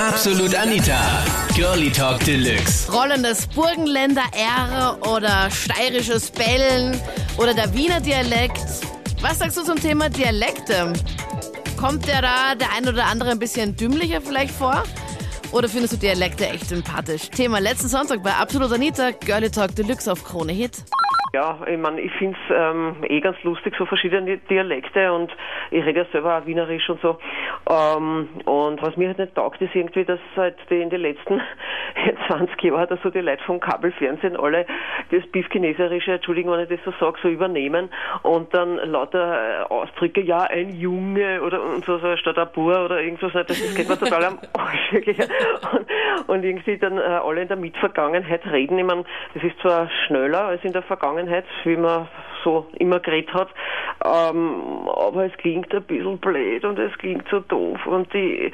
Absolut Anita. Girlie Talk Deluxe. Rollendes Burgenländer R oder steirisches Bellen oder der Wiener Dialekt. Was sagst du zum Thema Dialekte? Kommt der da der ein oder andere ein bisschen dümmlicher vielleicht vor? Oder findest du Dialekte echt sympathisch? Thema letzten Sonntag bei Absolut Anita, Girlie Talk Deluxe auf Krone Hit. Ja, ich meine, ich finde es ähm, eh ganz lustig, so verschiedene Dialekte und ich rede ja selber auch Wienerisch und so. Ähm, und was mir halt nicht taugt, ist irgendwie, dass seit die in den letzten 20 Jahren dass so die Leute vom Kabelfernsehen alle das Biefchineserische, Entschuldigung, wenn ich das so sage, so übernehmen und dann lauter äh, Ausdrücke, ja, ein Junge oder und so, so statt ein Bur oder irgendwas, das, geht mir total am Arsch. Und, und irgendwie dann äh, alle in der Mitvergangenheit reden. Ich meine, das ist zwar schneller als in der Vergangenheit, wie man so immer geredet hat, ähm, aber es klingt ein bisschen blöd und es klingt so doof und die,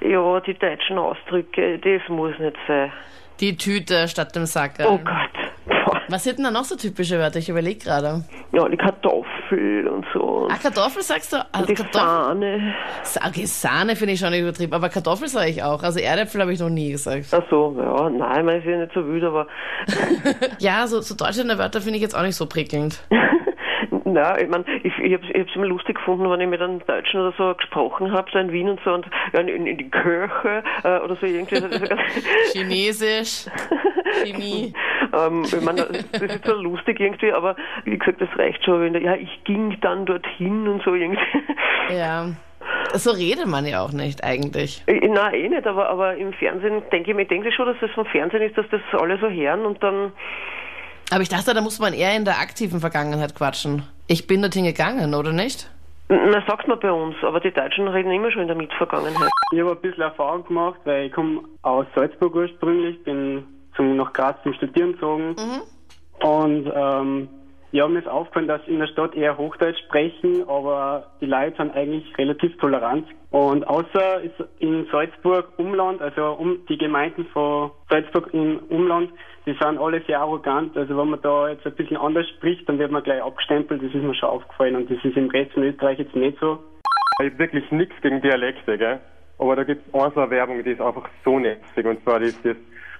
ja, die deutschen Ausdrücke, das muss nicht sein. Die Tüte statt dem Sack. Oh Gott. Was sind denn da noch so typische Wörter? Ich überlege gerade. Ja, die Kartoffel und so. Ah, Kartoffel sagst du? Also die Kartoffel, Sahne. Sa- okay, Sahne finde ich schon übertrieben, aber Kartoffel sage ich auch. Also Erdäpfel habe ich noch nie gesagt. Ach so, ja, nein, man ist ja nicht so wütend, aber Ja, so, so Deutschländer Wörter finde ich jetzt auch nicht so prickelnd. Na, ich meine, ich, ich habe es immer lustig gefunden, wenn ich mit einem Deutschen oder so gesprochen habe, so in Wien und so, und ja, in, in die Kirche äh, oder so irgendwie. Chinesisch, Chemie. Ähm, ich meine, das ist so lustig irgendwie, aber wie gesagt, das reicht schon. Wenn, der- ja, ich ging dann dorthin und so irgendwie. Ja. So redet man ja auch nicht eigentlich. Nein, eh nicht, aber, aber im Fernsehen denke ich mir, denke ich schon, dass das vom Fernsehen ist, dass das alle so hören und dann, Aber ich dachte, da muss man eher in der aktiven Vergangenheit quatschen. Ich bin dorthin gegangen, oder nicht? na, sagt man bei uns, aber die Deutschen reden immer schon in der Mitvergangenheit. Ich habe ein bisschen Erfahrung gemacht, weil ich komme aus Salzburg ursprünglich, bin zum, nach Graz zum Studieren gezogen. Und ähm, ja, mir ist aufgefallen, dass in der Stadt eher Hochdeutsch sprechen, aber die Leute sind eigentlich relativ tolerant. Und außer ist in Salzburg Umland, also um die Gemeinden von Salzburg im Umland, die sind alle sehr arrogant. Also wenn man da jetzt ein bisschen anders spricht, dann wird man gleich abgestempelt. Das ist mir schon aufgefallen und das ist im Rest von Österreich jetzt nicht so. Ich habe wirklich nichts gegen Dialekte, gell? Aber da gibt es eine so eine Werbung, die ist einfach so nervig. Und zwar das, das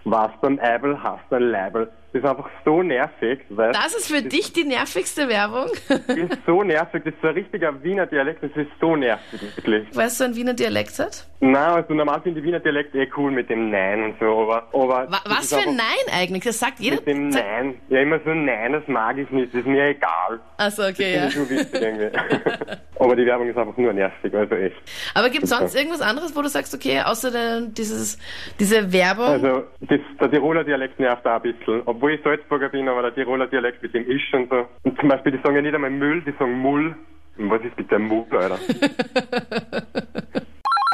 was beim Eibel, hast ein Leibel. Das ist einfach so nervig, weißt Das ist für dich die nervigste Werbung? Das ist so nervig. Das ist so ein richtiger Wiener Dialekt. Das ist so nervig, wirklich. Weißt du, ein Wiener Dialekt hat? Nein, also normal sind die Wiener Dialekte eh cool mit dem Nein und so, aber... aber Wa das was für ein Nein eigentlich? Das sagt jeder. Mit dem Nein. Ja, immer so Nein, das mag ich nicht. Das ist mir egal. Achso, okay, ja. Das ist so witzig irgendwie. aber die Werbung ist einfach nur nervig, also echt. Aber gibt es sonst irgendwas anderes, wo du sagst, okay, außer dieses, diese Werbung? Also, das, der Tiroler Dialekt nervt auch ein bisschen. Obwohl ich Salzburger bin, aber der Tiroler Dialekt mit dem Isch und so. Und zum Beispiel, die sagen ja nicht einmal Müll, die sagen Mull. Und was ist bitte ein Mull, Alter?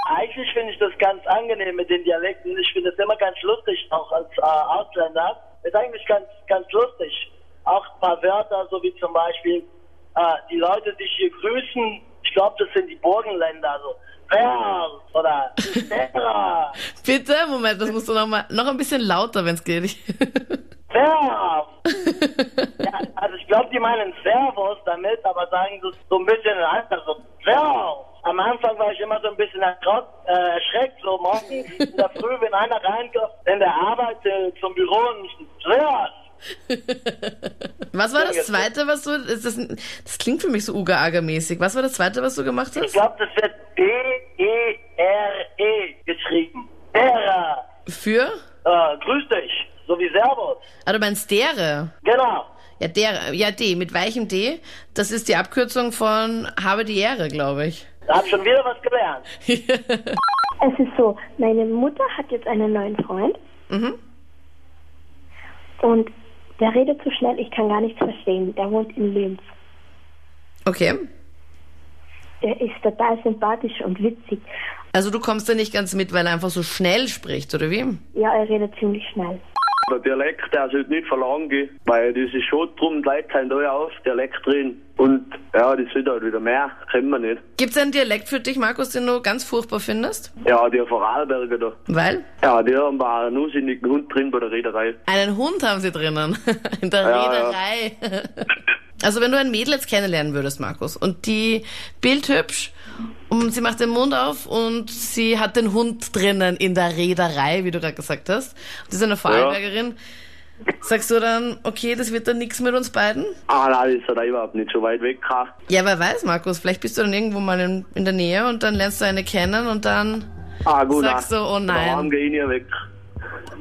Eigentlich finde ich das ganz angenehm mit den Dialekten. Ich finde das immer ganz lustig, auch als äh, Ausländer. Ist eigentlich ganz, ganz lustig. Auch ein paar Wörter, so wie zum Beispiel äh, die Leute, die hier grüßen. Ich glaube, das sind die Burgenländer. So Wer oder. Bitte, Moment, das musst du noch mal, noch ein bisschen lauter, wenn es geht. Wer. ja, also ich glaube, die meinen Servus damit, aber sagen das so ein bisschen anders. So Wer. Am Anfang war ich immer so ein bisschen erschrock, äh, erschreckt, so morgens in der Früh, wenn einer reinkommt in der Arbeit äh, zum Büro und ich, Wer. Was war das zweite, was du, das, das klingt für mich so Uga-Aga-mäßig. Was war das zweite, was du gemacht Ich hast? glaube, das wird D-E-R-E geschrieben. Terra. Für? Äh, grüß dich. So wie Servus. Ah, du meinst dere. Genau. Ja, der, ja, D, mit weichem D. Das ist die Abkürzung von habe die Ehre, glaube ich. Da hab schon wieder was gelernt. Es ist so, meine Mutter hat jetzt einen neuen Freund. Und der redet so schnell, ich kann gar nichts verstehen. Der wohnt in Linz. Okay. Der ist total sympathisch und witzig. Also du kommst da nicht ganz mit, weil er einfach so schnell spricht, oder wie? Ja, er redet ziemlich schnell. Der Dialekt, der sollte nicht verloren gehen, weil das ist schon drum, die Leute sind da auf Dialekt drin. Und ja, das wird halt wieder mehr, kennen wir nicht. Gibt es einen Dialekt für dich, Markus, den du ganz furchtbar findest? Ja, die Vorarlberger da. Weil? Ja, die haben da einen unsinnigen Hund drin bei der Reederei. Einen Hund haben sie drinnen. In der Ja, ja. Also wenn du ein Mädel jetzt kennenlernen würdest, Markus, und die bildhübsch und sie macht den Mund auf und sie hat den Hund drinnen in der Reederei, wie du gerade gesagt hast. Die ist eine Vorarlbergerin. Sagst du dann, okay, das wird dann nichts mit uns beiden? Ah, nein, das ist ja überhaupt nicht so weit weg. Ja, wer weiß, Markus, vielleicht bist du dann irgendwo mal in, in der Nähe und dann lernst du eine kennen und dann Ah, gut, sagst du, oh nein. nie weg.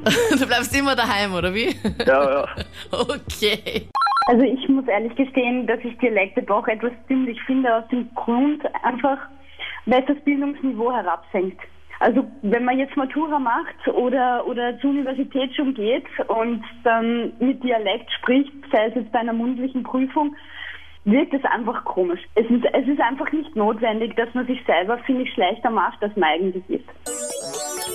Du bleibst immer daheim, oder wie? Ja, ja. Okay. Also ich muss ehrlich gestehen, dass ich Dialekte doch etwas ziemlich finde, aus dem Grund einfach, weil es das Bildungsniveau herabsenkt. Also wenn man jetzt Matura macht oder, oder zur Universität schon geht und dann mit Dialekt spricht, sei es jetzt bei einer mundlichen Prüfung, wirkt es einfach komisch. Es ist, es ist einfach nicht notwendig, dass man sich selber, finde ich, schlechter macht, als man eigentlich ist.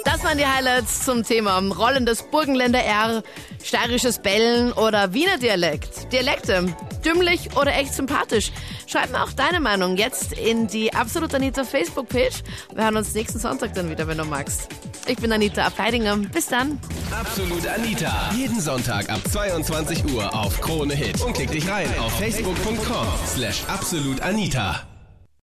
Das waren die Highlights zum Thema rollendes Burgenländer R, steirisches Bellen oder Wiener Dialekt. Dialekte, dümmlich oder echt sympathisch? Schreib mir auch deine Meinung jetzt in die Absolut Anita Facebook-Page. Wir hören uns nächsten Sonntag dann wieder, wenn du magst. Ich bin Anita Abteidinger. Bis dann. Absolut Anita. Jeden Sonntag ab 22 Uhr auf Krone Hit. Und klick dich rein auf facebook.com slash absolutanita.